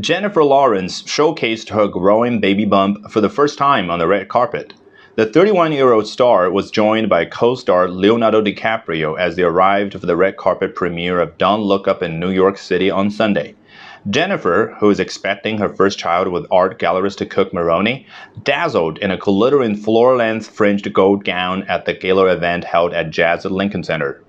Jennifer Lawrence showcased her growing baby bump for the first time on the red carpet. The 31 year old star was joined by co star Leonardo DiCaprio as they arrived for the red carpet premiere of Don't Look Up in New York City on Sunday. Jennifer, who is expecting her first child with art gallerist Cook Maroney, dazzled in a glittering floor length fringed gold gown at the gala event held at Jazz at Lincoln Center.